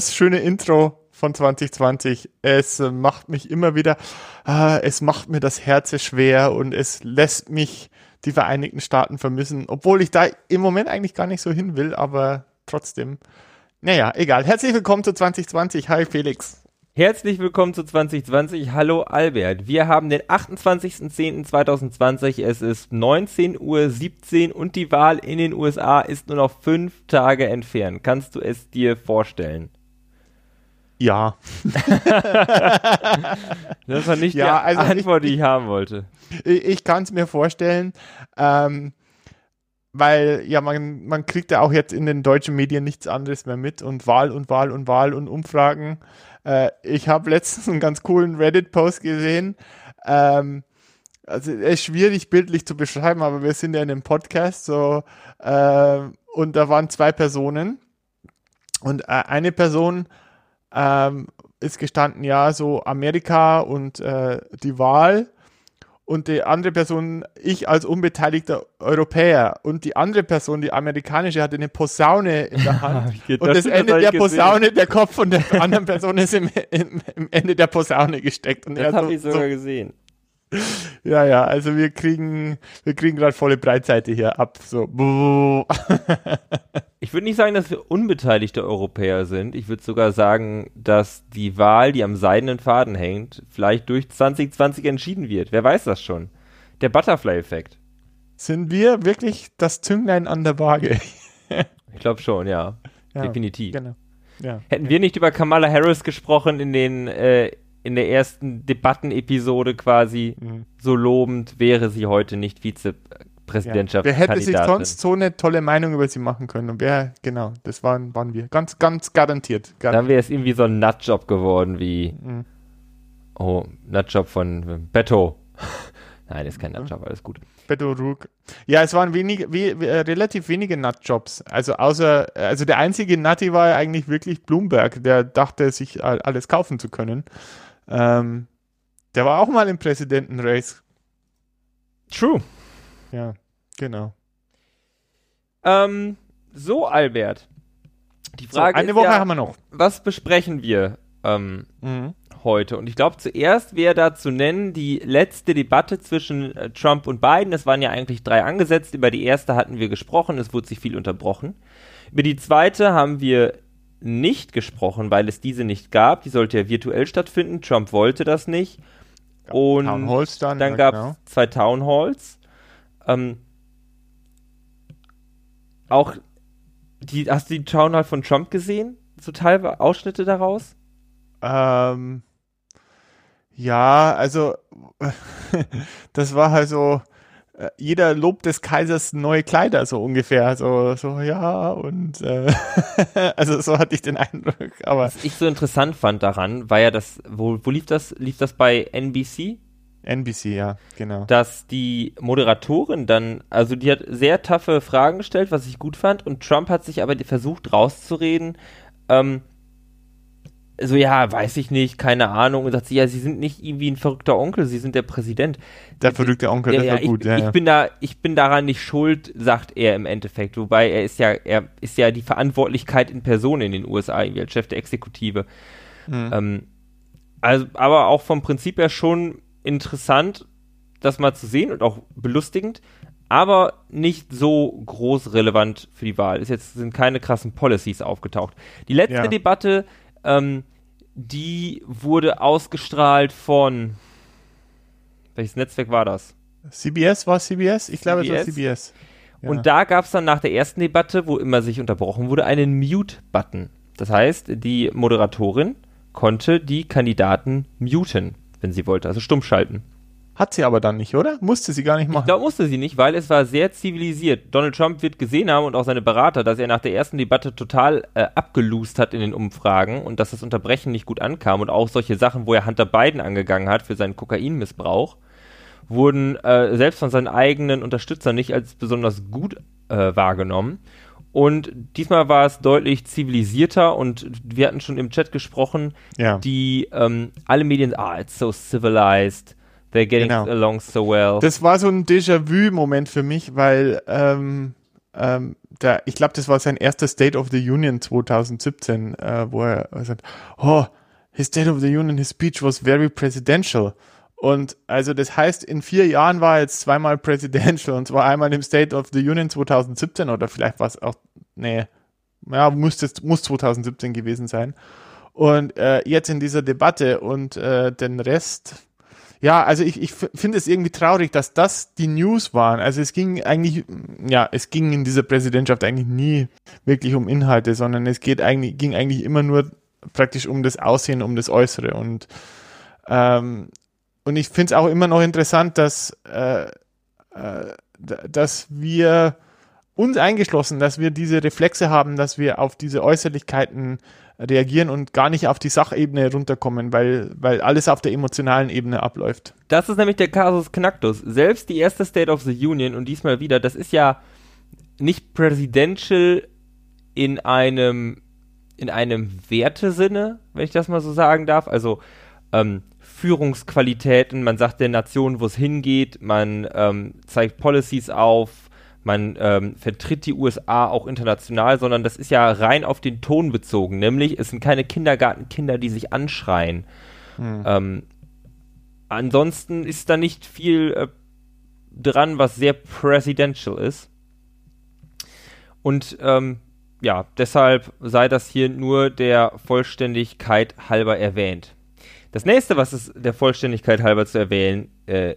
das schöne Intro von 2020. Es äh, macht mich immer wieder, äh, es macht mir das Herz schwer und es lässt mich die Vereinigten Staaten vermissen, obwohl ich da im Moment eigentlich gar nicht so hin will, aber trotzdem. Naja, egal. Herzlich willkommen zu 2020. Hi Felix. Herzlich willkommen zu 2020. Hallo Albert. Wir haben den 28.10.2020. Es ist 19.17 Uhr und die Wahl in den USA ist nur noch fünf Tage entfernt. Kannst du es dir vorstellen? Ja. das war nicht ja, die also Antwort, die ich haben wollte. Ich, ich kann es mir vorstellen. Ähm, weil ja, man, man kriegt ja auch jetzt in den deutschen Medien nichts anderes mehr mit und Wahl und Wahl und Wahl und Umfragen. Äh, ich habe letztens einen ganz coolen Reddit-Post gesehen. Ähm, also es ist schwierig bildlich zu beschreiben, aber wir sind ja in einem Podcast so äh, und da waren zwei Personen und äh, eine Person ähm, ist gestanden, ja, so Amerika und äh, die Wahl und die andere Person, ich als unbeteiligter Europäer und die andere Person, die amerikanische, hatte eine Posaune in der Hand und das, das Ende der Posaune, der Kopf von der anderen Person ist im, im, im Ende der Posaune gesteckt. Und das habe so, ich sogar so, gesehen. Ja, ja, also wir kriegen, wir kriegen gerade volle Breitseite hier ab. So. ich würde nicht sagen, dass wir unbeteiligte Europäer sind. Ich würde sogar sagen, dass die Wahl, die am seidenen Faden hängt, vielleicht durch 2020 entschieden wird. Wer weiß das schon? Der Butterfly-Effekt. Sind wir wirklich das Zünglein an der Waage? ich glaube schon, ja. ja. Definitiv. Genau. Ja. Hätten wir nicht über Kamala Harris gesprochen in den äh, in der ersten Debattenepisode quasi mhm. so lobend, wäre sie heute nicht Vizepräsidentschaft. Ja. Wer hätte sich sonst so eine tolle Meinung über sie machen können? Und wer, genau, das waren, waren wir. Ganz, ganz garantiert. garantiert. Dann wäre es irgendwie so ein Nutjob geworden wie, mhm. oh, Nutjob von Beto. Nein, das ist kein Nutjob, alles gut. Beto Rug. Ja, es waren wenig, we, äh, relativ wenige Nutjobs. Also außer, also der einzige Nutty war eigentlich wirklich Bloomberg, der dachte, sich alles kaufen zu können. Ähm, der war auch mal im Präsidentenrace. True. Ja, genau. Ähm, so, Albert. Die Frage so, eine Woche ja, haben wir noch. Was besprechen wir ähm, mhm. heute? Und ich glaube, zuerst wäre da zu nennen die letzte Debatte zwischen äh, Trump und Biden. Es waren ja eigentlich drei angesetzt. Über die erste hatten wir gesprochen. Es wurde sich viel unterbrochen. Über die zweite haben wir nicht gesprochen, weil es diese nicht gab. Die sollte ja virtuell stattfinden. Trump wollte das nicht. Und Townhalls dann, dann ja, gab es genau. zwei Townhalls. Ähm, auch die, hast du die Townhall von Trump gesehen? So teilweise Ausschnitte daraus? Ähm, ja, also das war halt so jeder Lob des Kaisers neue Kleider, so ungefähr. So, so ja, und äh, also so hatte ich den Eindruck. Aber Was ich so interessant fand daran, war ja das, wo, wo lief das? Lief das bei NBC? NBC, ja, genau. Dass die Moderatorin dann, also die hat sehr taffe Fragen gestellt, was ich gut fand, und Trump hat sich aber versucht rauszureden, ähm, so, ja, weiß ich nicht, keine Ahnung. Und sagt sie, ja, sie sind nicht irgendwie ein verrückter Onkel, sie sind der Präsident. Der verrückte Onkel, ja, das ja, gut. Ich, ja, ich bin da, ich bin daran nicht schuld, sagt er im Endeffekt. Wobei er ist ja, er ist ja die Verantwortlichkeit in Person in den USA, irgendwie als Chef der Exekutive. Mhm. Ähm, also, aber auch vom Prinzip her schon interessant, das mal zu sehen und auch belustigend, aber nicht so groß relevant für die Wahl. Es jetzt sind keine krassen Policies aufgetaucht. Die letzte ja. Debatte ähm, die wurde ausgestrahlt von. Welches Netzwerk war das? CBS war CBS? Ich glaube, es war CBS. Ja. Und da gab es dann nach der ersten Debatte, wo immer sich unterbrochen wurde, einen Mute-Button. Das heißt, die Moderatorin konnte die Kandidaten muten, wenn sie wollte, also stumm schalten. Hat sie aber dann nicht, oder? Musste sie gar nicht machen. Ich glaube, musste sie nicht, weil es war sehr zivilisiert. Donald Trump wird gesehen haben und auch seine Berater, dass er nach der ersten Debatte total äh, abgelost hat in den Umfragen und dass das Unterbrechen nicht gut ankam und auch solche Sachen, wo er Hunter Biden angegangen hat für seinen Kokainmissbrauch, wurden äh, selbst von seinen eigenen Unterstützern nicht als besonders gut äh, wahrgenommen. Und diesmal war es deutlich zivilisierter und wir hatten schon im Chat gesprochen, ja. die ähm, alle Medien, ah, it's so civilized They're getting genau. along so well. Das war so ein Déjà-vu-Moment für mich, weil ähm, ähm, der, ich glaube, das war sein erster State of the Union 2017, äh, wo er sagt, oh, his State of the Union, his speech was very presidential. Und also das heißt, in vier Jahren war er jetzt zweimal presidential und zwar einmal im State of the Union 2017 oder vielleicht war es auch, nee, ja, muss, das, muss 2017 gewesen sein. Und äh, jetzt in dieser Debatte und äh, den Rest, ja, also ich, ich finde es irgendwie traurig, dass das die News waren. Also es ging eigentlich, ja, es ging in dieser Präsidentschaft eigentlich nie wirklich um Inhalte, sondern es geht eigentlich, ging eigentlich immer nur praktisch um das Aussehen, um das Äußere. Und, ähm, und ich finde es auch immer noch interessant, dass, äh, äh, dass wir uns eingeschlossen, dass wir diese Reflexe haben, dass wir auf diese Äußerlichkeiten reagieren und gar nicht auf die Sachebene runterkommen, weil, weil alles auf der emotionalen Ebene abläuft. Das ist nämlich der Kasus Knacktus. Selbst die erste State of the Union und diesmal wieder, das ist ja nicht presidential in einem in einem Wertesinne, wenn ich das mal so sagen darf. Also ähm, Führungsqualitäten, man sagt der Nation, wo es hingeht, man ähm, zeigt Policies auf, man ähm, vertritt die USA auch international, sondern das ist ja rein auf den Ton bezogen. Nämlich, es sind keine Kindergartenkinder, die sich anschreien. Hm. Ähm, ansonsten ist da nicht viel äh, dran, was sehr presidential ist. Und ähm, ja, deshalb sei das hier nur der Vollständigkeit halber erwähnt. Das nächste, was es der Vollständigkeit halber zu erwähnen äh,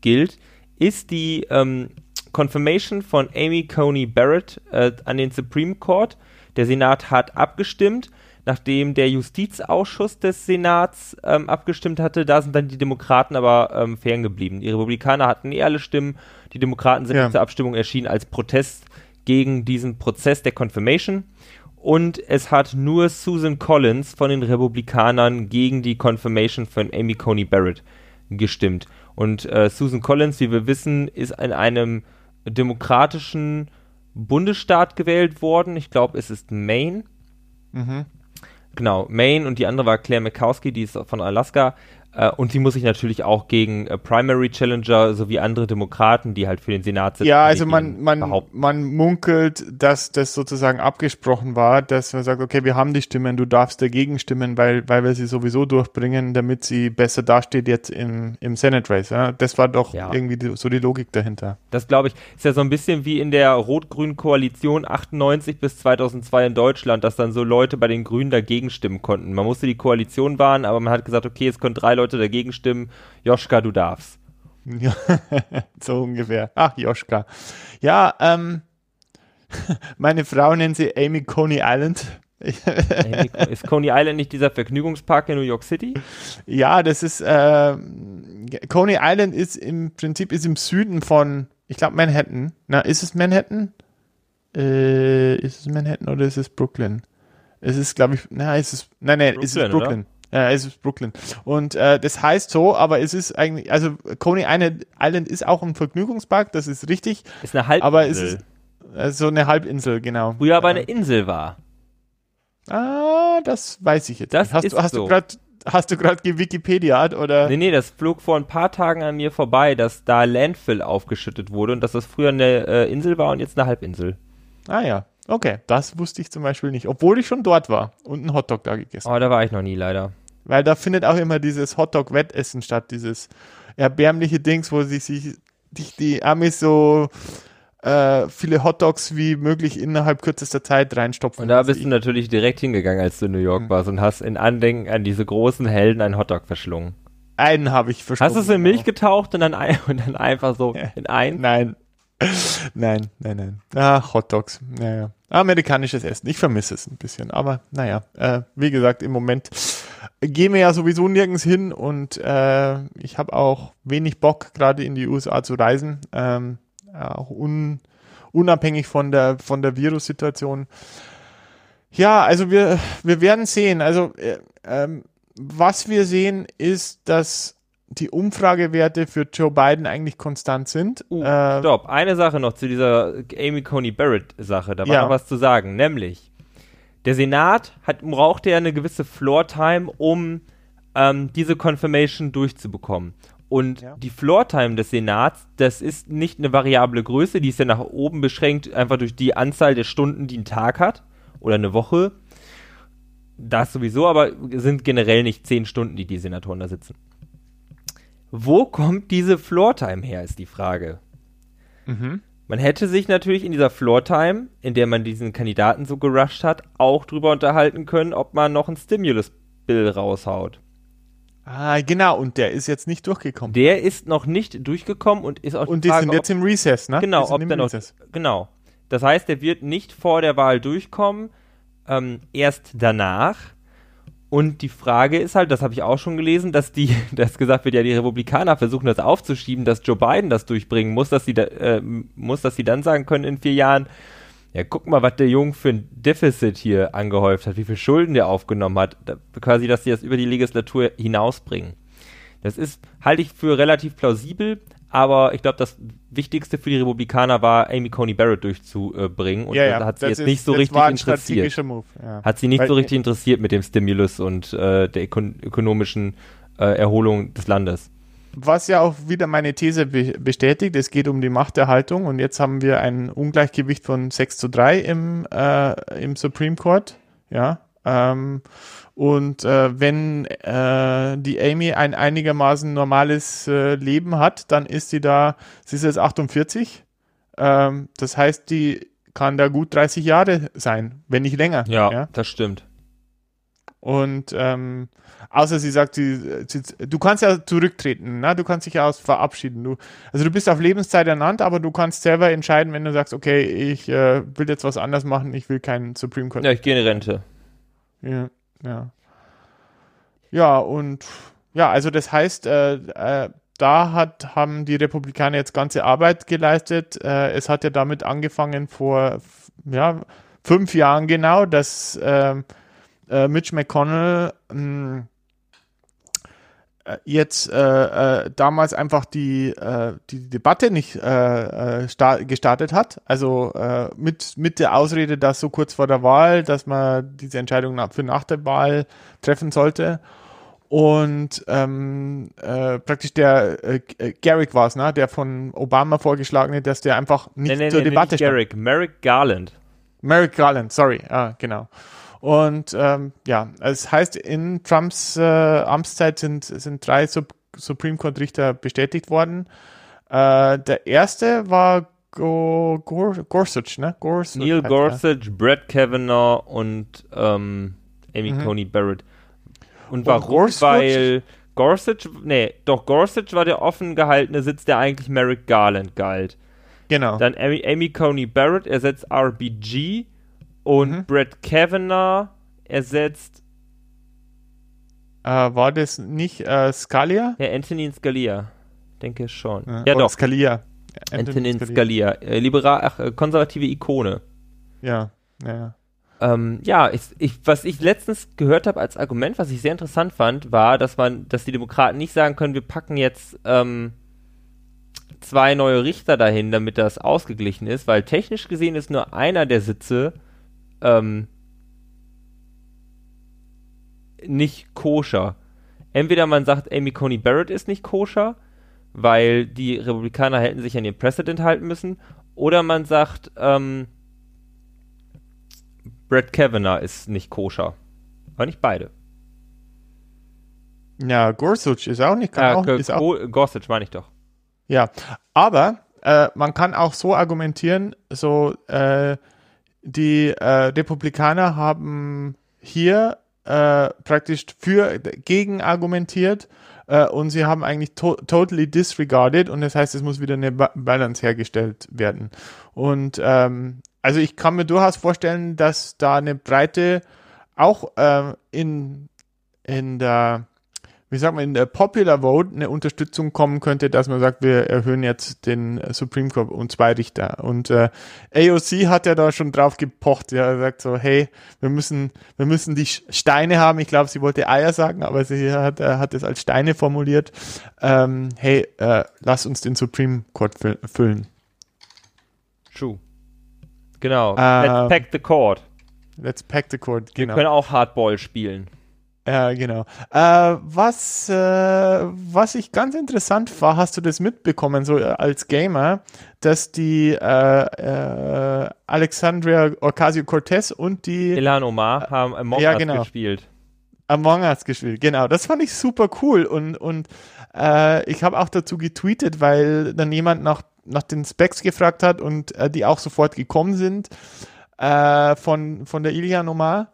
gilt, ist die ähm, Confirmation von Amy Coney Barrett äh, an den Supreme Court. Der Senat hat abgestimmt. Nachdem der Justizausschuss des Senats ähm, abgestimmt hatte, da sind dann die Demokraten aber ähm, ferngeblieben. Die Republikaner hatten eh alle Stimmen. Die Demokraten sind ja. zur Abstimmung erschienen als Protest gegen diesen Prozess der Confirmation. Und es hat nur Susan Collins von den Republikanern gegen die Confirmation von Amy Coney Barrett gestimmt. Und äh, Susan Collins, wie wir wissen, ist in einem demokratischen Bundesstaat gewählt worden. Ich glaube, es ist Maine. Mhm. Genau, Maine und die andere war Claire Mikowski, die ist von Alaska. Äh, und sie muss sich natürlich auch gegen äh, Primary Challenger sowie andere Demokraten, die halt für den Senat sitzen. Ja, also man, man, man munkelt, dass das sozusagen abgesprochen war, dass man sagt, okay, wir haben die Stimmen, du darfst dagegen stimmen, weil, weil wir sie sowieso durchbringen, damit sie besser dasteht jetzt im, im Senate Race. Ja? Das war doch ja. irgendwie die, so die Logik dahinter. Das glaube ich, ist ja so ein bisschen wie in der rot-grünen Koalition 98 bis 2002 in Deutschland, dass dann so Leute bei den Grünen dagegen stimmen konnten. Man musste die Koalition wahren, aber man hat gesagt, okay, es können drei Leute Leute dagegen stimmen. Joschka, du darfst. Ja, so ungefähr. Ach, Joschka. Ja, ähm, meine Frau nennt sie Amy Coney Island. ist Coney Island nicht dieser Vergnügungspark in New York City? Ja, das ist äh, Coney Island ist im Prinzip ist im Süden von, ich glaube Manhattan. Na, ist es Manhattan? Äh, ist es Manhattan oder ist es Brooklyn? Es ist, glaube ich, na, ist es, nein, nein, Brooklyn, ist es Brooklyn. Oder? Äh, es ist Brooklyn. Und äh, das heißt so, aber es ist eigentlich, also Coney Island ist auch ein Vergnügungspark, das ist richtig. Ist eine Halbinsel. Aber es ist äh, so eine Halbinsel, genau. Früher aber eine Insel war. Ah, das weiß ich jetzt. Das hast, ist du, hast so. du grad, Hast du gerade Wikipedia oder? Nee, nee, das flog vor ein paar Tagen an mir vorbei, dass da Landfill aufgeschüttet wurde und dass das früher eine äh, Insel war und jetzt eine Halbinsel. Ah ja, okay. Das wusste ich zum Beispiel nicht, obwohl ich schon dort war und einen Hotdog da gegessen habe. Oh, da war ich noch nie leider. Weil da findet auch immer dieses Hotdog-Wettessen statt, dieses erbärmliche Dings, wo sich, sich die, Amis so äh, viele Hotdogs wie möglich innerhalb kürzester Zeit reinstopfen. Und da bist du natürlich direkt hingegangen, als du in New York mhm. warst und hast in Andenken an diese großen Helden einen Hotdog verschlungen. Einen habe ich verschlungen. Hast du es in Milch getaucht und dann, ein, und dann einfach so in einen? Nein. Nein, nein, nein. Ah, Hotdogs. Naja. Amerikanisches Essen. Ich vermisse es ein bisschen. Aber naja, äh, wie gesagt, im Moment gehen wir ja sowieso nirgends hin und äh, ich habe auch wenig Bock, gerade in die USA zu reisen. Ähm, auch un, unabhängig von der, von der Virussituation. Ja, also wir, wir werden sehen. Also äh, ähm, was wir sehen, ist, dass die Umfragewerte für Joe Biden eigentlich konstant sind. Uh, äh, stopp, eine Sache noch zu dieser Amy Coney Barrett Sache, da war ja. noch was zu sagen, nämlich der Senat hat, brauchte ja eine gewisse Floor-Time, um ähm, diese Confirmation durchzubekommen. Und ja. die Floor-Time des Senats, das ist nicht eine variable Größe, die ist ja nach oben beschränkt, einfach durch die Anzahl der Stunden, die ein Tag hat oder eine Woche. Das sowieso, aber sind generell nicht zehn Stunden, die die Senatoren da sitzen. Wo kommt diese Floor-Time her, ist die Frage. Mhm. Man hätte sich natürlich in dieser Floor-Time, in der man diesen Kandidaten so gerusht hat, auch drüber unterhalten können, ob man noch ein Stimulus-Bill raushaut. Ah, genau, und der ist jetzt nicht durchgekommen. Der ist noch nicht durchgekommen und ist auch Und die, Frage, sind jetzt ob, im Recess, ne? Genau, ob der noch, genau. Das heißt, der wird nicht vor der Wahl durchkommen, ähm, erst danach. Und die Frage ist halt, das habe ich auch schon gelesen, dass die, dass gesagt wird, ja, die Republikaner versuchen das aufzuschieben, dass Joe Biden das durchbringen muss, dass sie da, äh, muss, dass sie dann sagen können in vier Jahren, ja, guck mal, was der Jung für ein Defizit hier angehäuft hat, wie viel Schulden der aufgenommen hat, da, quasi, dass sie das über die Legislatur hinausbringen. Das ist, halte ich für relativ plausibel, aber ich glaube, das Wichtigste für die Republikaner war, Amy Coney Barrett durchzubringen. Und ja, ja, hat sie jetzt ist, nicht so richtig interessiert. Move, ja. Hat sie nicht Weil, so richtig interessiert mit dem Stimulus und äh, der ökon ökonomischen äh, Erholung des Landes. Was ja auch wieder meine These be bestätigt, es geht um die Machterhaltung und jetzt haben wir ein Ungleichgewicht von 6 zu 3 im, äh, im Supreme Court. Ja. Ähm, und äh, wenn äh, die Amy ein einigermaßen normales äh, Leben hat, dann ist sie da, sie ist jetzt 48. Ähm, das heißt, die kann da gut 30 Jahre sein, wenn nicht länger. Ja, ja? das stimmt. Und ähm, außer sie sagt, sie, sie, du kannst ja zurücktreten, ne? du kannst dich ja aus verabschieden. Du, also du bist auf Lebenszeit ernannt, aber du kannst selber entscheiden, wenn du sagst, okay, ich äh, will jetzt was anderes machen, ich will keinen Supreme Court. Ja, ich gehe in Rente. Ja. Ja. Ja, und ja, also das heißt, äh, äh, da hat, haben die Republikaner jetzt ganze Arbeit geleistet. Äh, es hat ja damit angefangen vor ja, fünf Jahren genau, dass ähm, äh, Mitch McConnell hm, äh, jetzt äh, äh, damals einfach die, äh, die Debatte nicht äh, äh gestartet hat. Also äh, mit, mit der Ausrede, dass so kurz vor der Wahl, dass man diese Entscheidung für nach der Wahl treffen sollte. Und ähm, äh, praktisch der äh, Garrick war es, ne? der von Obama vorgeschlagene, dass der einfach nicht nee, nee, zur nee, Debatte nicht Garrick, Merrick Garland. Merrick Garland, sorry, ah, genau. Und ähm, ja, es heißt, in Trumps äh, Amtszeit sind, sind drei Sub Supreme Court Richter bestätigt worden. Äh, der erste war Go Gor Gorsuch, ne? Gorsuch Neil Gorsuch, er. Brett Kavanaugh und ähm, Amy mhm. Coney Barrett. Und, und warum? Gorsuch? Weil Gorsuch, nee, doch Gorsuch war der offen gehaltene Sitz, der eigentlich Merrick Garland galt. Genau. Dann Amy, Amy Coney Barrett ersetzt RBG und mhm. Brett Kavanaugh ersetzt. Äh, war das nicht äh, Scalia? Ja, Anthony Scalia. Denke schon. Ja, ja doch. Scalia. Anthony, Anthony Scalia. Scalia. Äh, liberal, ach, äh, konservative Ikone. Ja, ja. Ähm, ja, ich, ich, was ich letztens gehört habe als Argument, was ich sehr interessant fand, war, dass man, dass die Demokraten nicht sagen können, wir packen jetzt ähm, zwei neue Richter dahin, damit das ausgeglichen ist, weil technisch gesehen ist nur einer der Sitze ähm, nicht koscher. Entweder man sagt, Amy Coney Barrett ist nicht koscher, weil die Republikaner hätten sich an ihren Präsident halten müssen, oder man sagt, ähm, Brett Kavanaugh ist nicht koscher. Aber nicht beide. Ja, Gorsuch ist auch nicht. Kann ja, auch, ist auch, Gorsuch meine ich doch. Ja, aber äh, man kann auch so argumentieren, so äh, die äh, Republikaner haben hier äh, praktisch für gegen argumentiert äh, und sie haben eigentlich to totally disregarded und das heißt, es muss wieder eine ba Balance hergestellt werden. Und ähm, also ich kann mir durchaus vorstellen, dass da eine breite auch äh, in in der wie sagt man, in der Popular Vote eine Unterstützung kommen könnte, dass man sagt, wir erhöhen jetzt den Supreme Court um zwei Richter. Und äh, AOC hat ja da schon drauf gepocht. Ja, er sagt so, hey, wir müssen, wir müssen die Steine haben. Ich glaube, sie wollte Eier sagen, aber sie hat, äh, hat es als Steine formuliert. Ähm, hey, äh, lass uns den Supreme Court füllen. True. Genau. Let's ähm, pack the court. Let's pack the court, genau. Wir können auch Hardball spielen. Ja, genau. Äh, was, äh, was ich ganz interessant war, hast du das mitbekommen, so äh, als Gamer, dass die äh, äh, Alexandria Ocasio-Cortez und die Ilan Omar haben Among ja, Us genau. gespielt. Among Us gespielt, genau. Das fand ich super cool und, und äh, ich habe auch dazu getweetet, weil dann jemand nach, nach den Specs gefragt hat und äh, die auch sofort gekommen sind äh, von, von der Ilian Omar.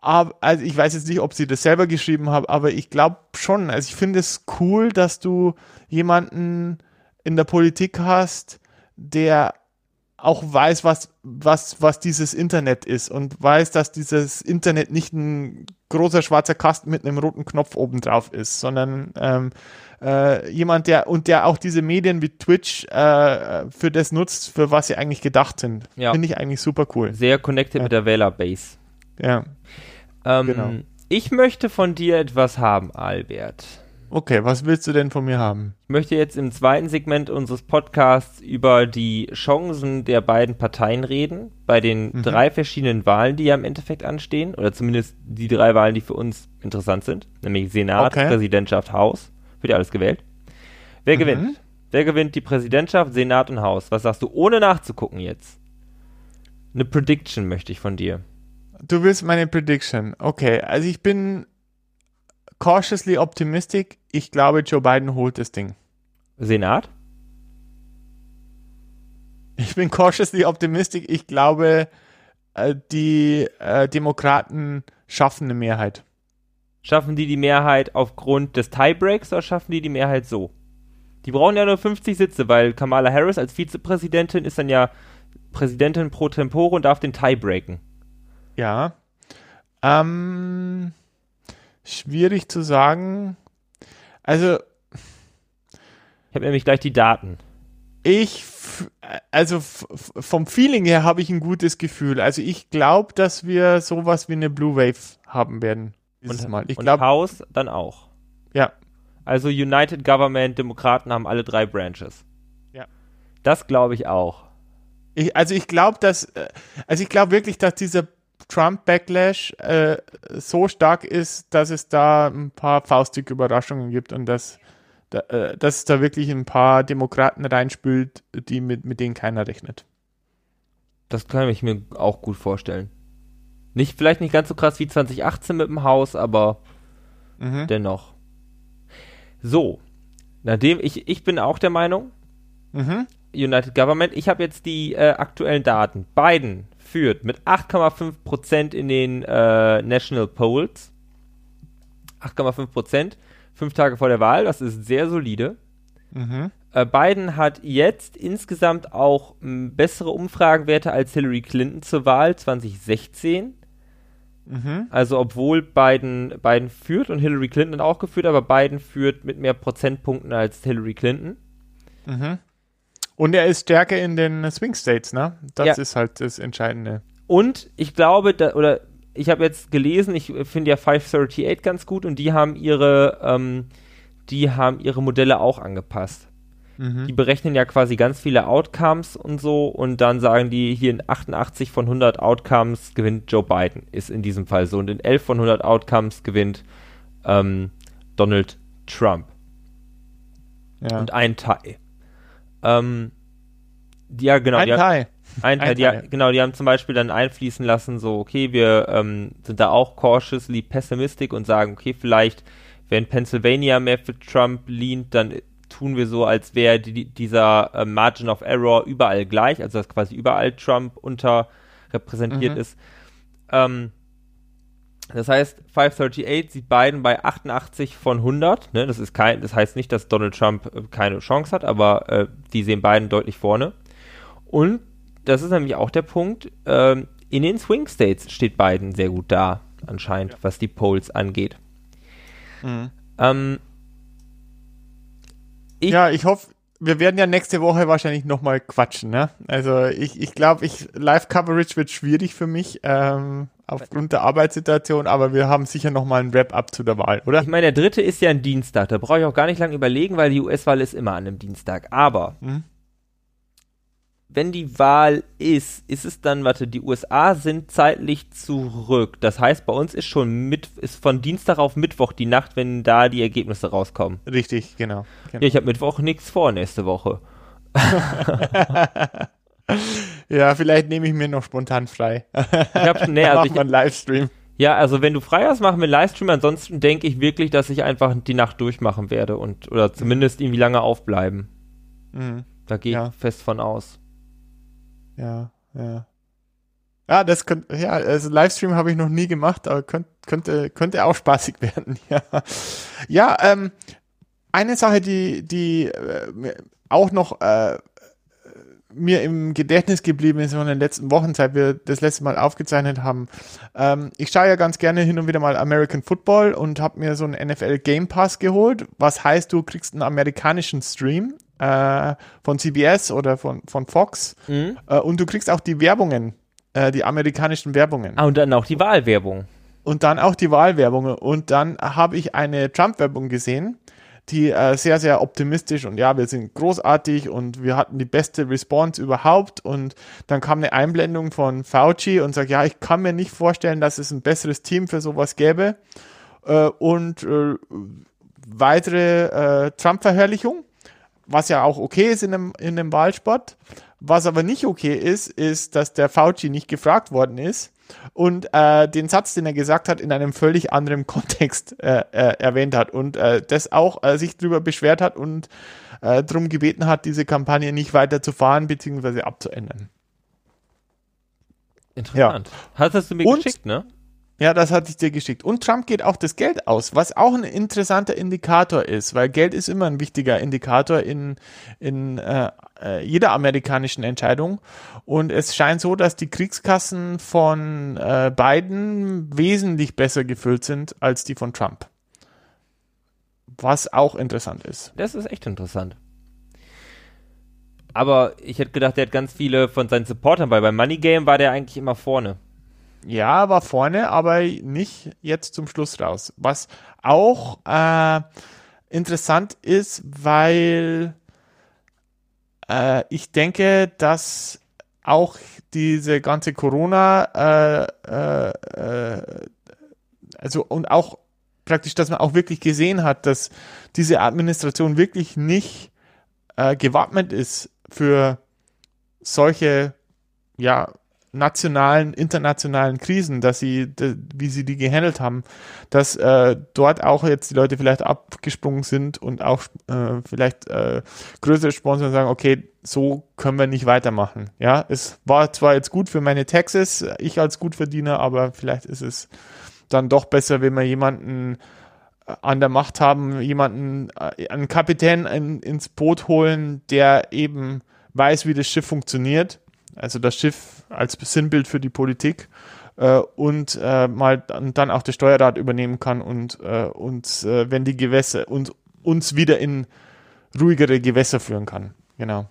Aber, also ich weiß jetzt nicht, ob sie das selber geschrieben haben, aber ich glaube schon. Also ich finde es cool, dass du jemanden in der Politik hast, der auch weiß, was, was, was dieses Internet ist und weiß, dass dieses Internet nicht ein großer schwarzer Kasten mit einem roten Knopf oben drauf ist, sondern ähm, äh, jemand, der und der auch diese Medien wie Twitch äh, für das nutzt, für was sie eigentlich gedacht sind. Ja. Finde ich eigentlich super cool. Sehr connected ja. mit der Wählerbase. Ja. Ähm, genau. Ich möchte von dir etwas haben, Albert. Okay, was willst du denn von mir haben? Ich möchte jetzt im zweiten Segment unseres Podcasts über die Chancen der beiden Parteien reden, bei den mhm. drei verschiedenen Wahlen, die ja im Endeffekt anstehen, oder zumindest die drei Wahlen, die für uns interessant sind, nämlich Senat, okay. Präsidentschaft, Haus. Wird ja alles gewählt. Wer mhm. gewinnt? Wer gewinnt die Präsidentschaft, Senat und Haus? Was sagst du, ohne nachzugucken jetzt? Eine Prediction möchte ich von dir. Du willst meine Prediction. Okay, also ich bin cautiously optimistic. Ich glaube, Joe Biden holt das Ding. Senat? Ich bin cautiously optimistic. Ich glaube, äh, die äh, Demokraten schaffen eine Mehrheit. Schaffen die die Mehrheit aufgrund des Tiebreaks oder schaffen die die Mehrheit so? Die brauchen ja nur 50 Sitze, weil Kamala Harris als Vizepräsidentin ist dann ja Präsidentin pro Tempore und darf den Tie breaken. Ja. Ähm, schwierig zu sagen. Also. Ich habe nämlich gleich die Daten. Ich, also vom Feeling her habe ich ein gutes Gefühl. Also ich glaube, dass wir sowas wie eine Blue Wave haben werden. Und, Mal. Ich und glaub, House dann auch. Ja. Also United Government, Demokraten haben alle drei Branches. Ja. Das glaube ich auch. Ich, also ich glaube, dass, äh, also ich glaube wirklich, dass dieser Trump-Backlash äh, so stark ist, dass es da ein paar faustige Überraschungen gibt und dass, da, äh, dass es da wirklich ein paar Demokraten reinspült, die mit, mit denen keiner rechnet. Das kann ich mir auch gut vorstellen. Nicht, vielleicht nicht ganz so krass wie 2018 mit dem Haus, aber mhm. dennoch. So, nachdem ich, ich bin auch der Meinung, mhm. United Government, ich habe jetzt die äh, aktuellen Daten. Biden führt mit 8,5% in den äh, National Polls. 8,5%, fünf Tage vor der Wahl, das ist sehr solide. Mhm. Äh, Biden hat jetzt insgesamt auch m, bessere Umfragenwerte als Hillary Clinton zur Wahl 2016. Mhm. Also obwohl Biden, Biden führt und Hillary Clinton auch geführt, aber Biden führt mit mehr Prozentpunkten als Hillary Clinton. Mhm. Und er ist stärker in den Swing States, ne? Das ja. ist halt das Entscheidende. Und ich glaube, da, oder ich habe jetzt gelesen, ich finde ja 538 ganz gut und die haben ihre, ähm, die haben ihre Modelle auch angepasst. Mhm. Die berechnen ja quasi ganz viele Outcomes und so und dann sagen die, hier in 88 von 100 Outcomes gewinnt Joe Biden, ist in diesem Fall so. Und in 11 von 100 Outcomes gewinnt ähm, Donald Trump. Ja. Und ein Teil. Ähm, die, ja, genau. Ein Teil. Ein, Teil. Die, genau, die haben zum Beispiel dann einfließen lassen, so, okay, wir ähm, sind da auch cautiously pessimistic und sagen, okay, vielleicht, wenn Pennsylvania mehr für Trump lehnt, dann tun wir so, als wäre die, dieser äh, Margin of Error überall gleich, also dass quasi überall Trump unterrepräsentiert mhm. ist. Ähm, das heißt, 538 sieht Biden bei 88 von 100. Ne? Das, ist kein, das heißt nicht, dass Donald Trump äh, keine Chance hat, aber äh, die sehen Biden deutlich vorne. Und das ist nämlich auch der Punkt, ähm, in den Swing States steht Biden sehr gut da, anscheinend, ja. was die Polls angeht. Mhm. Ähm, ich ja, ich hoffe, wir werden ja nächste Woche wahrscheinlich nochmal quatschen, ne? Also ich, ich glaube, ich, Live-Coverage wird schwierig für mich, ähm, aufgrund der Arbeitssituation, aber wir haben sicher nochmal ein Wrap-up zu der Wahl, oder? Ich meine, der dritte ist ja ein Dienstag, da brauche ich auch gar nicht lange überlegen, weil die US-Wahl ist immer an einem Dienstag. Aber mhm. Wenn die Wahl ist, ist es dann, warte, die USA sind zeitlich zurück. Das heißt, bei uns ist schon mit, ist von Dienstag auf Mittwoch die Nacht, wenn da die Ergebnisse rauskommen. Richtig, genau. genau. Ja, ich habe Mittwoch nichts vor nächste Woche. ja, vielleicht nehme ich mir noch spontan frei. ich habe nee, also ich, einen Livestream. Ja, also wenn du frei hast, machen wir einen Livestream. Ansonsten denke ich wirklich, dass ich einfach die Nacht durchmachen werde und oder zumindest irgendwie lange aufbleiben. Mhm. Da gehe ich ja. fest von aus. Ja, ja. Ja, das könnte, ja, also Livestream habe ich noch nie gemacht, aber könnte, könnte, könnte auch spaßig werden, ja. Ja, ähm, eine Sache, die, die äh, auch noch äh, mir im Gedächtnis geblieben ist von den letzten Wochen, seit wir das letzte Mal aufgezeichnet haben. Ähm, ich schaue ja ganz gerne hin und wieder mal American Football und habe mir so einen NFL Game Pass geholt, was heißt, du kriegst einen amerikanischen Stream äh, von CBS oder von, von Fox mhm. äh, und du kriegst auch die Werbungen, äh, die amerikanischen Werbungen. Ah, und dann auch die Wahlwerbung. Und dann auch die Wahlwerbung. Und dann habe ich eine Trump-Werbung gesehen die äh, sehr, sehr optimistisch und ja, wir sind großartig und wir hatten die beste Response überhaupt und dann kam eine Einblendung von Fauci und sagt, ja, ich kann mir nicht vorstellen, dass es ein besseres Team für sowas gäbe äh, und äh, weitere Trump-Verherrlichung, was ja auch okay ist in einem, in einem Wahlsport. Was aber nicht okay ist, ist, dass der Fauci nicht gefragt worden ist und äh, den Satz, den er gesagt hat, in einem völlig anderen Kontext äh, äh, erwähnt hat und äh, das auch äh, sich darüber beschwert hat und äh, darum gebeten hat, diese Kampagne nicht weiter zu fahren bzw. abzuändern. Interessant. Ja. Hast du mir und, geschickt, ne? Ja, das hatte ich dir geschickt. Und Trump geht auch das Geld aus, was auch ein interessanter Indikator ist, weil Geld ist immer ein wichtiger Indikator in, in äh, äh, jeder amerikanischen Entscheidung. Und es scheint so, dass die Kriegskassen von äh, Biden wesentlich besser gefüllt sind als die von Trump. Was auch interessant ist. Das ist echt interessant. Aber ich hätte gedacht, der hat ganz viele von seinen Supportern, weil beim Money Game war der eigentlich immer vorne. Ja, war vorne, aber nicht jetzt zum Schluss raus. Was auch äh, interessant ist, weil äh, ich denke, dass auch diese ganze Corona, äh, äh, äh, also und auch praktisch, dass man auch wirklich gesehen hat, dass diese Administration wirklich nicht äh, gewappnet ist für solche ja, nationalen, internationalen Krisen, dass sie, wie sie die gehandelt haben, dass äh, dort auch jetzt die Leute vielleicht abgesprungen sind und auch äh, vielleicht äh, größere Sponsoren sagen, okay, so können wir nicht weitermachen. Ja, es war zwar jetzt gut für meine Taxes, ich als Gutverdiener, aber vielleicht ist es dann doch besser, wenn wir jemanden äh, an der Macht haben, jemanden, äh, einen Kapitän in, ins Boot holen, der eben weiß, wie das Schiff funktioniert also das Schiff als Sinnbild für die Politik äh, und äh, mal dann auch der Steuerrat übernehmen kann und äh, uns, äh, wenn die Gewässer und uns wieder in ruhigere Gewässer führen kann. Genau.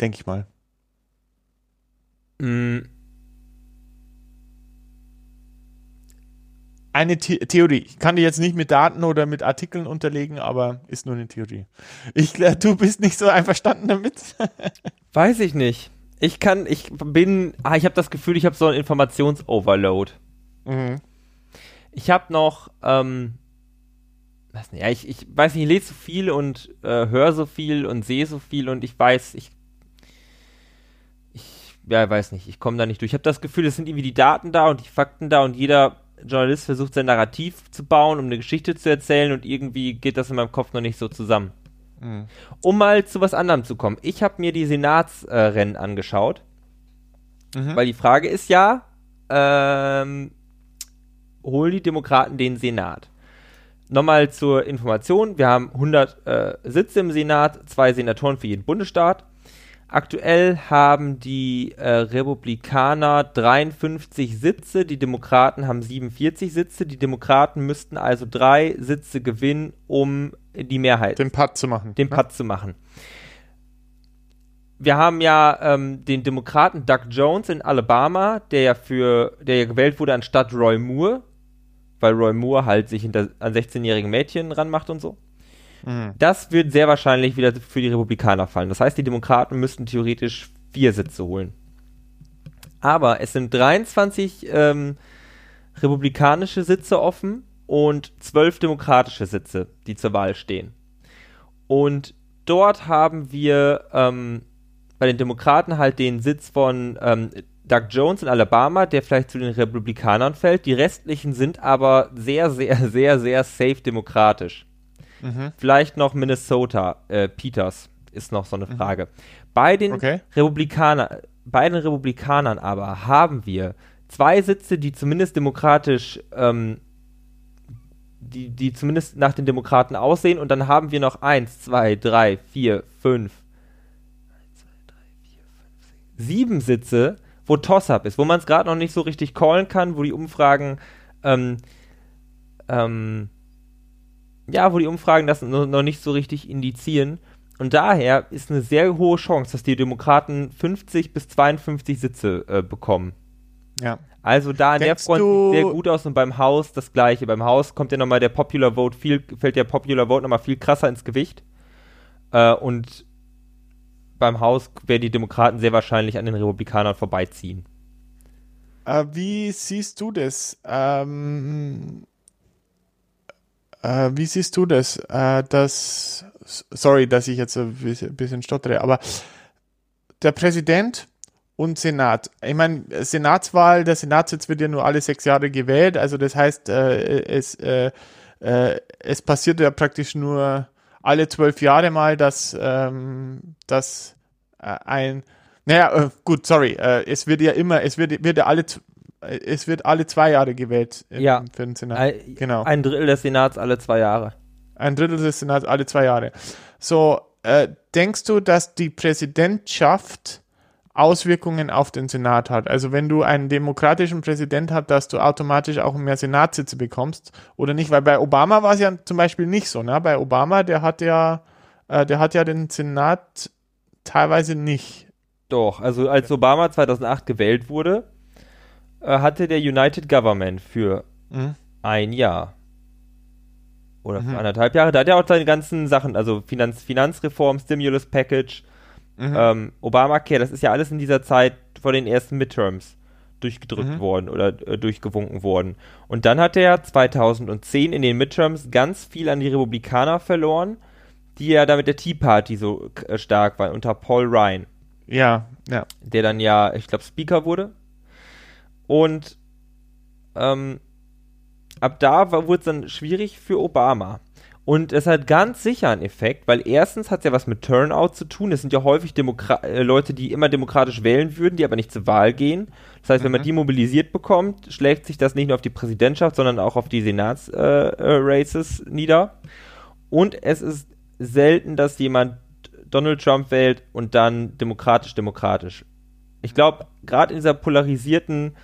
Denke ich mal. Mm. Eine The Theorie. Ich kann die jetzt nicht mit Daten oder mit Artikeln unterlegen, aber ist nur eine Theorie. Ich, du bist nicht so einverstanden damit? Weiß ich nicht. Ich kann, ich bin, ah, ich habe das Gefühl, ich habe so einen Informationsoverload. Mhm. Ich habe noch, ähm, weiß nicht, ja, ich, ich weiß nicht, ich lese so viel und äh, höre so viel und sehe so viel und ich weiß, ich, ich, ja, weiß nicht, ich komme da nicht durch. Ich habe das Gefühl, es sind irgendwie die Daten da und die Fakten da und jeder Journalist versucht sein Narrativ zu bauen, um eine Geschichte zu erzählen und irgendwie geht das in meinem Kopf noch nicht so zusammen. Mhm. Um mal zu was anderem zu kommen. Ich habe mir die Senatsrennen äh, angeschaut, mhm. weil die Frage ist ja, ähm, holen die Demokraten den Senat? Nochmal zur Information, wir haben 100 äh, Sitze im Senat, zwei Senatoren für jeden Bundesstaat. Aktuell haben die äh, Republikaner 53 Sitze, die Demokraten haben 47 Sitze. Die Demokraten müssten also drei Sitze gewinnen, um die Mehrheit. Den Putt zu machen. Den ne? Putt zu machen. Wir haben ja ähm, den Demokraten Doug Jones in Alabama, der ja für, der ja gewählt wurde anstatt Roy Moore, weil Roy Moore halt sich hinter, an 16-jährigen Mädchen ranmacht und so. Mhm. Das wird sehr wahrscheinlich wieder für die Republikaner fallen. Das heißt, die Demokraten müssten theoretisch vier Sitze holen. Aber es sind 23 ähm, republikanische Sitze offen und 12 demokratische Sitze, die zur Wahl stehen. Und dort haben wir ähm, bei den Demokraten halt den Sitz von ähm, Doug Jones in Alabama, der vielleicht zu den Republikanern fällt. Die restlichen sind aber sehr, sehr, sehr, sehr safe demokratisch. Mhm. Vielleicht noch Minnesota, äh, Peters ist noch so eine mhm. Frage. Mhm. Bei den okay. Republikanern, bei den Republikanern aber haben wir zwei Sitze, die zumindest demokratisch, ähm, die, die zumindest nach den Demokraten aussehen, und dann haben wir noch eins, zwei, drei, vier, fünf, sieben Sitze, wo Toss-Up ist, wo man es gerade noch nicht so richtig callen kann, wo die Umfragen, ähm, ähm, ja, wo die Umfragen das noch nicht so richtig indizieren. Und daher ist eine sehr hohe Chance, dass die Demokraten 50 bis 52 Sitze äh, bekommen. Ja. Also da an Denkst der Front sieht sehr gut aus und beim Haus das gleiche. Beim Haus kommt ja nochmal der Popular Vote viel, fällt der Popular Vote nochmal viel krasser ins Gewicht. Äh, und beim Haus werden die Demokraten sehr wahrscheinlich an den Republikanern vorbeiziehen. Äh, wie siehst du das? Ähm, äh, wie siehst du das? Äh, dass, sorry, dass ich jetzt ein bisschen, bisschen stottere, aber der Präsident und Senat. Ich meine, Senatswahl, der Senatssitz wird ja nur alle sechs Jahre gewählt, also das heißt, äh, es, äh, äh, es passiert ja praktisch nur alle zwölf Jahre mal, dass, ähm, dass äh, ein, naja, äh, gut, sorry, äh, es wird ja immer, es wird, wird ja alle, es wird alle zwei Jahre gewählt im, ja. für den Senat. Ein, genau. Ein Drittel des Senats alle zwei Jahre. Ein Drittel des Senats alle zwei Jahre. So, äh, denkst du, dass die Präsidentschaft Auswirkungen auf den Senat hat. Also wenn du einen demokratischen Präsident hast, dass du automatisch auch mehr Senatssitze bekommst oder nicht, weil bei Obama war es ja zum Beispiel nicht so. Ne? Bei Obama, der hat ja, äh, der hat ja den Senat teilweise nicht. Doch, also als Obama 2008 gewählt wurde, äh, hatte der United Government für mhm. ein Jahr oder mhm. für anderthalb Jahre, da hat er auch seine ganzen Sachen, also Finanz, Finanzreform, Stimulus Package, Mhm. Ähm, Obamacare, das ist ja alles in dieser Zeit vor den ersten Midterms durchgedrückt mhm. worden oder äh, durchgewunken worden. Und dann hat er 2010 in den Midterms ganz viel an die Republikaner verloren, die ja da mit der Tea Party so äh, stark waren, unter Paul Ryan. Ja, ja. Der dann ja, ich glaube, Speaker wurde. Und ähm, ab da wurde es dann schwierig für Obama. Und es hat ganz sicher einen Effekt, weil erstens hat es ja was mit Turnout zu tun. Es sind ja häufig Demokra äh, Leute, die immer demokratisch wählen würden, die aber nicht zur Wahl gehen. Das heißt, mhm. wenn man mhm. die mobilisiert bekommt, schlägt sich das nicht nur auf die Präsidentschaft, sondern auch auf die Senatsraces äh, äh, nieder. Und es ist selten, dass jemand Donald Trump wählt und dann demokratisch-demokratisch. Ich glaube, gerade in dieser polarisierten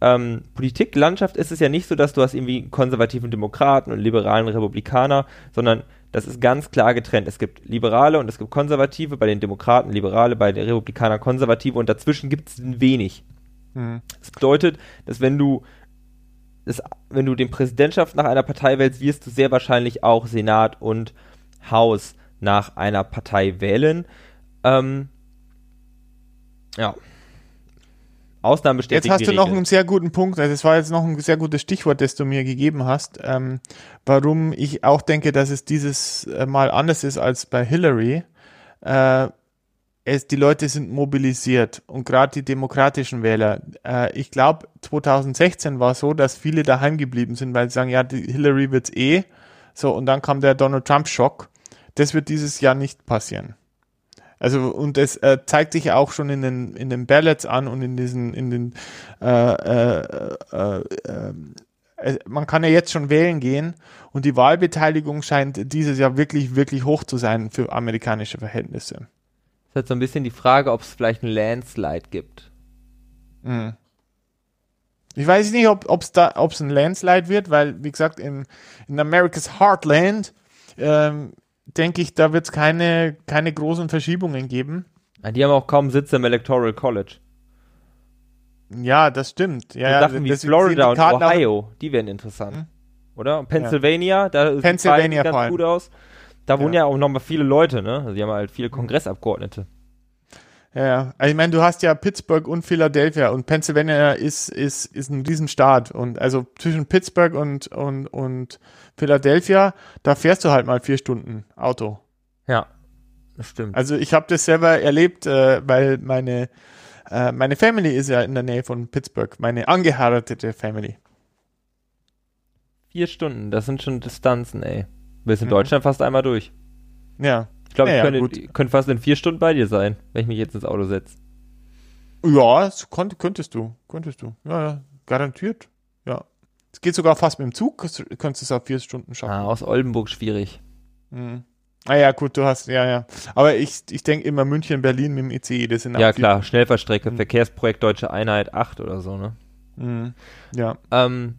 ähm, Politiklandschaft ist es ja nicht so, dass du hast irgendwie konservativen Demokraten und liberalen Republikaner, sondern das ist ganz klar getrennt. Es gibt Liberale und es gibt Konservative, bei den Demokraten Liberale, bei den Republikanern Konservative und dazwischen gibt es wenig. Mhm. Das bedeutet, dass wenn du das, wenn du den Präsidentschaft nach einer Partei wählst, wirst du sehr wahrscheinlich auch Senat und Haus nach einer Partei wählen. Ähm, ja. Ausnahmen bestätigen. Jetzt hast du noch einen sehr guten Punkt. Also das war jetzt noch ein sehr gutes Stichwort, das du mir gegeben hast. Ähm, warum ich auch denke, dass es dieses äh, Mal anders ist als bei Hillary. Äh, es, die Leute sind mobilisiert und gerade die demokratischen Wähler. Äh, ich glaube, 2016 war so, dass viele daheim geblieben sind, weil sie sagen, ja, die Hillary wird's eh. So, und dann kam der Donald Trump-Schock. Das wird dieses Jahr nicht passieren. Also und es äh, zeigt sich auch schon in den in den Ballots an und in diesen in den äh, äh, äh, äh, man kann ja jetzt schon wählen gehen und die Wahlbeteiligung scheint dieses Jahr wirklich wirklich hoch zu sein für amerikanische Verhältnisse. Das ist halt so ein bisschen die Frage, ob es vielleicht einen Landslide gibt. Mhm. Ich weiß nicht, ob es da ob es ein Landslide wird, weil wie gesagt in, in America's Heartland ähm, denke ich, da wird es keine, keine großen Verschiebungen geben. Die haben auch kaum Sitze im Electoral College. Ja, das stimmt. Ja, so Sachen wie Florida und Ohio, die werden interessant. Hm? Oder? Pennsylvania, ja. da Pennsylvania ganz gut aus. Da wohnen ja, ja auch nochmal viele Leute, ne? Also die haben halt viele mhm. Kongressabgeordnete. Ja. Also ich meine, du hast ja Pittsburgh und Philadelphia und Pennsylvania ist, ist, ist ein Riesenstaat. Und also zwischen Pittsburgh und, und, und Philadelphia, da fährst du halt mal vier Stunden Auto. Ja, das stimmt. Also ich habe das selber erlebt, äh, weil meine, äh, meine Family ist ja in der Nähe von Pittsburgh, meine angeheiratete Family. Vier Stunden, das sind schon Distanzen, ey. Bis in mhm. Deutschland fast einmal durch. Ja. Ich glaube, ja, ich könnte, könnte, fast in vier Stunden bei dir sein, wenn ich mich jetzt ins Auto setze. Ja, das konnt, könntest du. Könntest du. Ja, ja, garantiert. Ja. Es geht sogar fast mit dem Zug, könntest du es auf vier Stunden schaffen. Ah, aus Oldenburg schwierig. Mhm. Ah ja, gut, du hast, ja, ja. Aber ich, ich denke immer München, Berlin mit dem ICE, das sind Ja, klar, Schnellfahrstrecke, mhm. Verkehrsprojekt Deutsche Einheit 8 oder so, ne? Mhm. Ja. Ähm,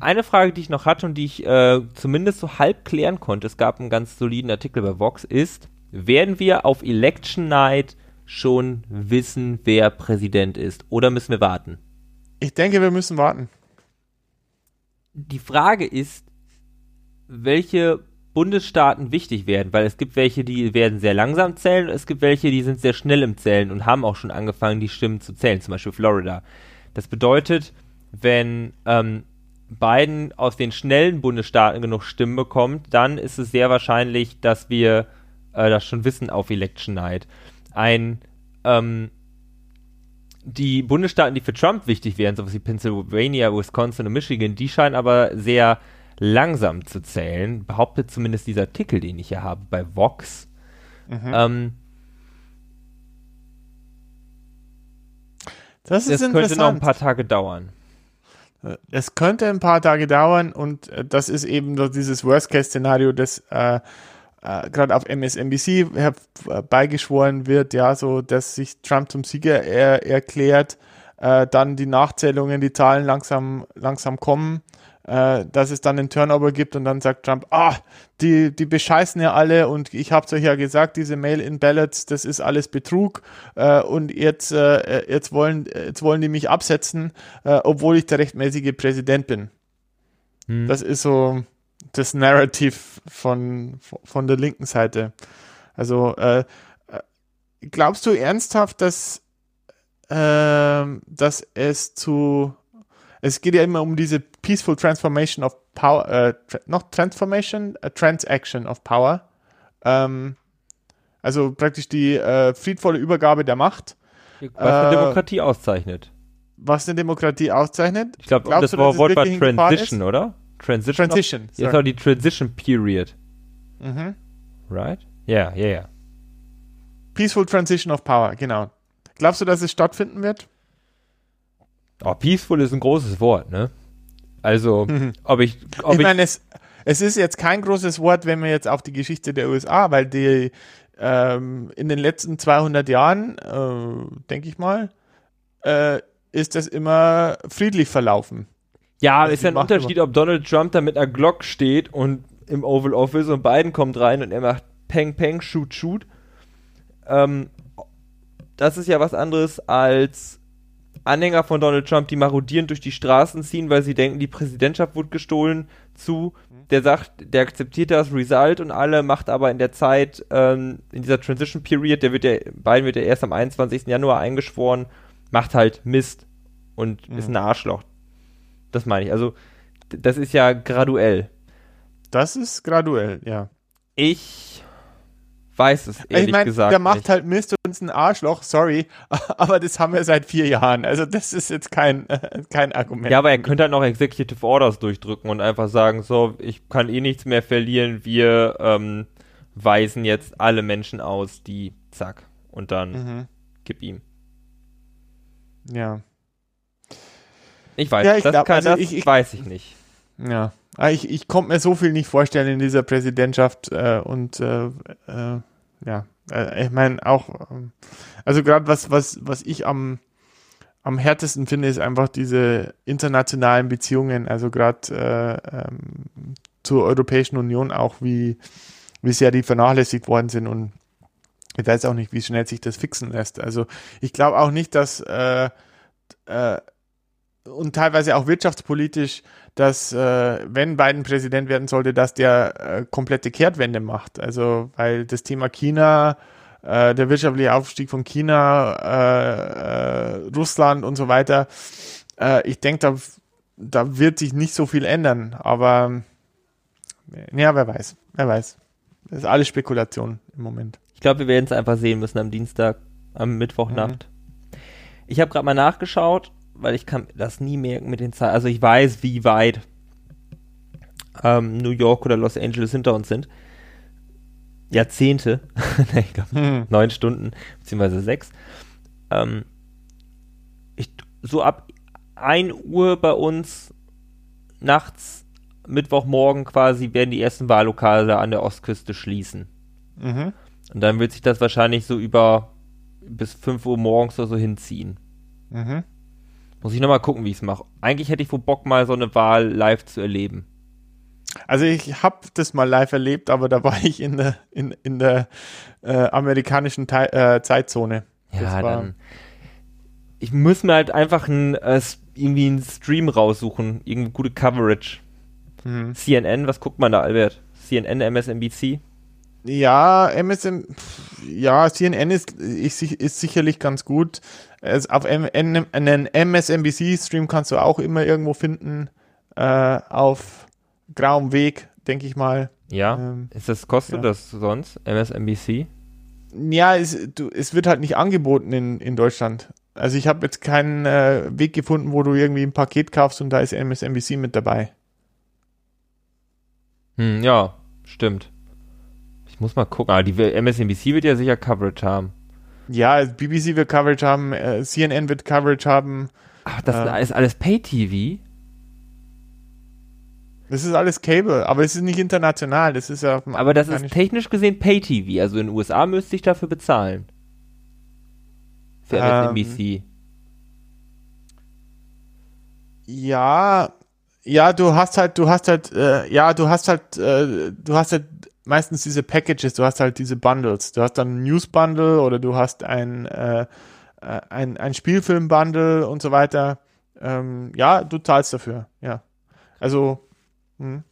eine Frage, die ich noch hatte und die ich äh, zumindest so halb klären konnte, es gab einen ganz soliden Artikel bei Vox, ist, werden wir auf Election Night schon wissen, wer Präsident ist? Oder müssen wir warten? Ich denke, wir müssen warten. Die Frage ist, welche Bundesstaaten wichtig werden, weil es gibt welche, die werden sehr langsam zählen und es gibt welche, die sind sehr schnell im Zählen und haben auch schon angefangen, die Stimmen zu zählen, zum Beispiel Florida. Das bedeutet, wenn ähm, Biden aus den schnellen Bundesstaaten genug Stimmen bekommt, dann ist es sehr wahrscheinlich, dass wir äh, das schon wissen auf Election Night. Ein ähm, die Bundesstaaten, die für Trump wichtig wären, sowas wie Pennsylvania, Wisconsin und Michigan, die scheinen aber sehr langsam zu zählen, behauptet zumindest dieser Artikel, den ich hier habe bei Vox. Mhm. Ähm, das, das könnte noch ein paar Tage dauern. Es könnte ein paar Tage dauern und äh, das ist eben so dieses Worst-Case-Szenario, das äh, äh, gerade auf MSNBC beigeschworen wird, ja, so dass sich Trump zum Sieger er erklärt, äh, dann die Nachzählungen, die Zahlen langsam, langsam kommen äh, dass es dann einen Turnover gibt und dann sagt Trump, ah, die, die bescheißen ja alle und ich habe es euch ja gesagt, diese Mail-in-Ballots, das ist alles Betrug äh, und jetzt, äh, jetzt, wollen, jetzt wollen die mich absetzen, äh, obwohl ich der rechtmäßige Präsident bin. Hm. Das ist so das Narrative von, von der linken Seite. Also äh, äh, glaubst du ernsthaft, dass, dass es zu es geht ja immer um diese Peaceful Transformation of Power, äh, tra noch Transformation, äh, Transaction of Power. Ähm, also praktisch die äh, friedvolle Übergabe der Macht. Was eine äh, Demokratie auszeichnet. Was eine Demokratie auszeichnet? Ich glaube, das du, Wort war Transition, oder? Transition. Transition. Jetzt auch die Transition Period. Mhm. Right? Ja, yeah, ja, yeah, ja. Yeah. Peaceful Transition of Power, genau. Glaubst du, dass es stattfinden wird? Oh, peaceful ist ein großes Wort, ne? Also, mhm. ob ich. Ob ich meine, es, es ist jetzt kein großes Wort, wenn wir jetzt auf die Geschichte der USA, weil die ähm, in den letzten 200 Jahren, äh, denke ich mal, äh, ist das immer friedlich verlaufen. Ja, ist ja ein Unterschied, immer. ob Donald Trump da mit einer Glock steht und im Oval Office und Biden kommt rein und er macht Peng Peng, Shoot Shoot. Ähm, das ist ja was anderes als Anhänger von Donald Trump, die marodierend durch die Straßen ziehen, weil sie denken, die Präsidentschaft wurde gestohlen, zu, der sagt, der akzeptiert das Result und alle, macht aber in der Zeit, ähm, in dieser Transition Period, der wird ja, Biden wird ja erst am 21. Januar eingeschworen, macht halt Mist und mhm. ist ein Arschloch. Das meine ich. Also, das ist ja graduell. Das ist graduell, ja. Ich weiß es ehrlich ich mein, gesagt. Der macht nicht. halt Mist und ist ein Arschloch, sorry, aber das haben wir seit vier Jahren. Also das ist jetzt kein, äh, kein Argument. Ja, aber er könnte halt noch Executive Orders durchdrücken und einfach sagen, so, ich kann eh nichts mehr verlieren, wir ähm, weisen jetzt alle Menschen aus, die zack und dann mhm. gib ihm. Ja. Ich weiß, ja, ich das, glaub, kann, also das ich, ich, weiß ich nicht. Ja, ah, ich, ich konnte mir so viel nicht vorstellen in dieser Präsidentschaft äh, und äh, äh, ja, äh, ich meine auch, ähm, also gerade was, was, was ich am, am härtesten finde, ist einfach diese internationalen Beziehungen, also gerade äh, ähm, zur Europäischen Union auch, wie, wie sehr die vernachlässigt worden sind und ich weiß auch nicht, wie schnell sich das fixen lässt. Also ich glaube auch nicht, dass äh, äh, und teilweise auch wirtschaftspolitisch, dass äh, wenn Biden Präsident werden sollte, dass der äh, komplette Kehrtwende macht. Also weil das Thema China, äh, der wirtschaftliche Aufstieg von China, äh, äh, Russland und so weiter, äh, ich denke, da, da wird sich nicht so viel ändern. Aber ja, wer weiß, wer weiß. Das ist alles Spekulation im Moment. Ich glaube, wir werden es einfach sehen müssen am Dienstag, am Mittwochnacht. Mhm. Ich habe gerade mal nachgeschaut weil ich kann das nie merken mit den Zahlen. Also ich weiß, wie weit ähm, New York oder Los Angeles hinter uns sind. Jahrzehnte, ich glaube hm. neun Stunden, beziehungsweise sechs. Ähm, ich, so ab 1 Uhr bei uns nachts, Mittwochmorgen quasi, werden die ersten Wahllokale an der Ostküste schließen. Mhm. Und dann wird sich das wahrscheinlich so über bis 5 Uhr morgens oder so hinziehen. Mhm. Muss ich nochmal gucken, wie ich es mache. Eigentlich hätte ich wohl Bock, mal so eine Wahl live zu erleben. Also ich habe das mal live erlebt, aber da war ich in der, in, in der äh, amerikanischen Te äh, Zeitzone. Ja, dann. Ich muss mir halt einfach ein, äh, irgendwie einen Stream raussuchen, irgendwie gute Coverage. Mhm. CNN, was guckt man da, Albert? CNN, MSNBC? Ja, MSM, ja, CNN ist, ist, ist sicherlich ganz gut. Es, auf einen MSNBC-Stream kannst du auch immer irgendwo finden, äh, auf grauem Weg, denke ich mal. Ja, ähm, ist das, kostet ja. das sonst, MSNBC? Ja, es, du, es wird halt nicht angeboten in, in Deutschland. Also ich habe jetzt keinen äh, Weg gefunden, wo du irgendwie ein Paket kaufst und da ist MSNBC mit dabei. Hm, ja, stimmt. Ich muss mal gucken. Aber die MSNBC wird ja sicher Coverage haben. Ja, BBC wird Coverage haben, äh, CNN wird Coverage haben. Ach, das äh, ist alles Pay-TV? Das ist alles Cable, aber es ist nicht international. Das ist ja. Aber das ist technisch gesehen Pay-TV. Also in den USA müsste ich dafür bezahlen. Für MSNBC. Ähm, ja, ja, du hast halt, du hast halt, äh, ja, du hast halt, äh, du hast halt meistens diese Packages, du hast halt diese Bundles. Du hast dann ein News-Bundle oder du hast ein, äh, äh, ein, ein Spielfilm-Bundle und so weiter. Ähm, ja, du zahlst dafür, ja. Also, hm.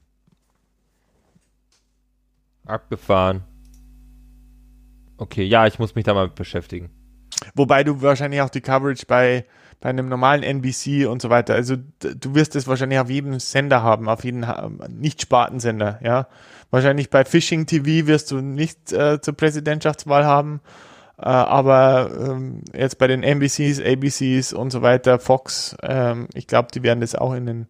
Abgefahren. Okay, ja, ich muss mich da mal beschäftigen. Wobei du wahrscheinlich auch die Coverage bei, bei einem normalen NBC und so weiter, also du wirst es wahrscheinlich auf jedem Sender haben, auf jeden Nicht-Spartensender, ja. Wahrscheinlich bei Phishing TV wirst du nicht äh, zur Präsidentschaftswahl haben, äh, aber ähm, jetzt bei den NBCs, ABCs und so weiter, Fox, ähm, ich glaube, die werden das auch in den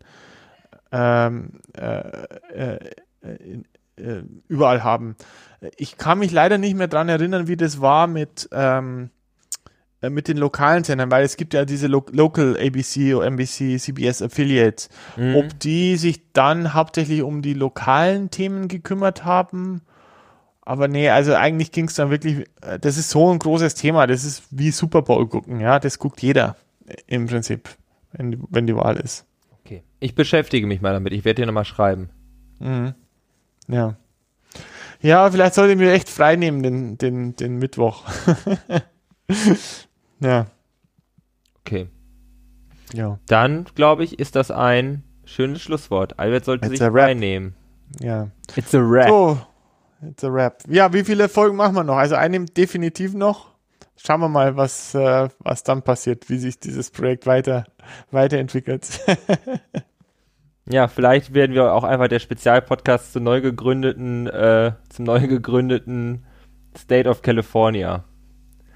ähm, äh, äh, in, äh, überall haben. Ich kann mich leider nicht mehr dran erinnern, wie das war mit ähm, äh, mit den lokalen Sendern, weil es gibt ja diese Lo Local ABC, NBC, CBS Affiliates, mhm. ob die sich dann hauptsächlich um die lokalen Themen gekümmert haben. Aber nee, also eigentlich ging es dann wirklich, äh, das ist so ein großes Thema, das ist wie Super Bowl gucken, ja, das guckt jeder im Prinzip, wenn, wenn die Wahl ist. Okay, ich beschäftige mich mal damit, ich werde dir nochmal schreiben. Mhm. Ja. Ja, vielleicht sollte ich mir echt frei nehmen, den, den, den Mittwoch. Ja. Okay. Ja. Dann, glaube ich, ist das ein schönes Schlusswort. Albert sollte It's sich reinnehmen. Ja. It's a rap. So, it's a rap. Ja, wie viele Folgen machen wir noch? Also eine definitiv noch. Schauen wir mal, was, äh, was dann passiert, wie sich dieses Projekt weiter, weiterentwickelt. ja, vielleicht werden wir auch einfach der Spezialpodcast zum neu gegründeten, äh, zum neu gegründeten State of California.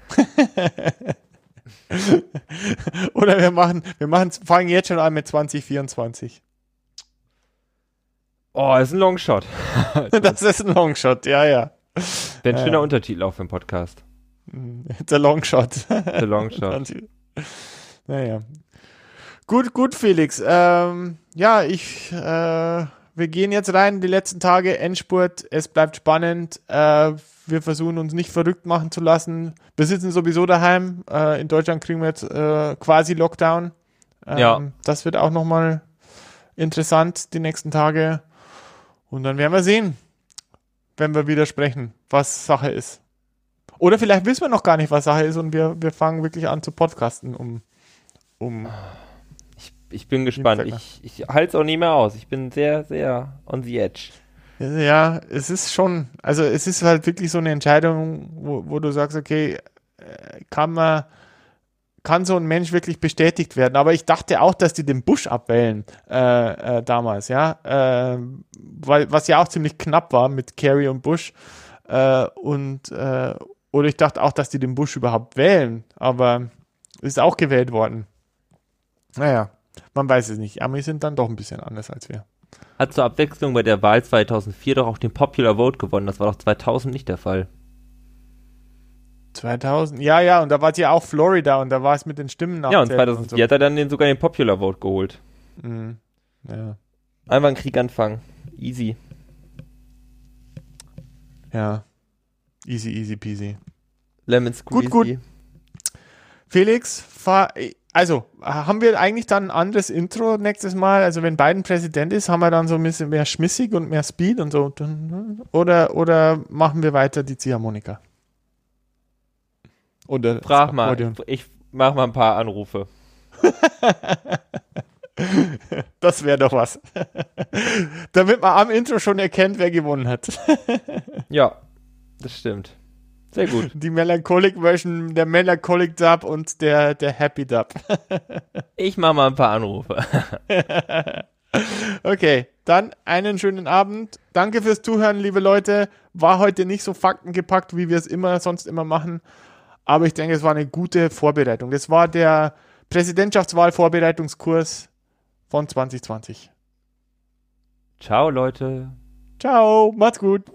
Oder wir machen, wir machen, fangen jetzt schon an mit 2024. Oh, das ist ein Longshot. das ist ein Longshot, ja, ja. Wäre ein schöner ja. Untertitel auch für den Podcast. It's a Longshot. The Longshot. naja. Gut, gut, Felix. Ähm, ja, ich, äh, wir gehen jetzt rein, die letzten Tage, Endspurt, es bleibt spannend. Äh, wir versuchen uns nicht verrückt machen zu lassen. Wir sitzen sowieso daheim. Äh, in Deutschland kriegen wir jetzt äh, quasi Lockdown. Ähm, ja. Das wird auch nochmal interessant die nächsten Tage. Und dann werden wir sehen, wenn wir wieder sprechen, was Sache ist. Oder vielleicht wissen wir noch gar nicht, was Sache ist und wir, wir fangen wirklich an zu podcasten, um, um ich bin gespannt. Ich, ich halte es auch nie mehr aus. Ich bin sehr, sehr on the edge. Ja, es ist schon, also es ist halt wirklich so eine Entscheidung, wo, wo du sagst, okay, äh, kann man, kann so ein Mensch wirklich bestätigt werden? Aber ich dachte auch, dass die den Bush abwählen äh, äh, damals, ja, äh, weil was ja auch ziemlich knapp war mit Kerry und Bush äh, und äh, oder ich dachte auch, dass die den Bush überhaupt wählen, aber ist auch gewählt worden. Naja, man weiß es nicht. Amis sind dann doch ein bisschen anders als wir hat zur Abwechslung bei der Wahl 2004 doch auch den Popular Vote gewonnen. Das war doch 2000 nicht der Fall. 2000, ja, ja, und da war es ja auch Florida und da war es mit den Stimmen nach. Ja, und 2004 und so. hat er dann den, sogar den Popular Vote geholt. Mhm. Ja. Einfach einen Krieg anfangen. Easy. Ja. Easy, easy peasy. Lemon squeezy. Gut, gut. Felix, fahr, also, haben wir eigentlich dann ein anderes Intro nächstes Mal? Also, wenn Biden Präsident ist, haben wir dann so ein bisschen mehr schmissig und mehr Speed und so? Oder, oder machen wir weiter die Ziehharmonika? Oder Frag mal, ich mach mal ein paar Anrufe. das wäre doch was. Damit man am Intro schon erkennt, wer gewonnen hat. ja, das stimmt. Sehr gut. Die Melancholic Version, der Melancholic Dub und der, der Happy Dub. ich mache mal ein paar Anrufe. okay, dann einen schönen Abend. Danke fürs Zuhören, liebe Leute. War heute nicht so faktengepackt, wie wir es immer sonst immer machen. Aber ich denke, es war eine gute Vorbereitung. Das war der Präsidentschaftswahl-Vorbereitungskurs von 2020. Ciao, Leute. Ciao, macht's gut.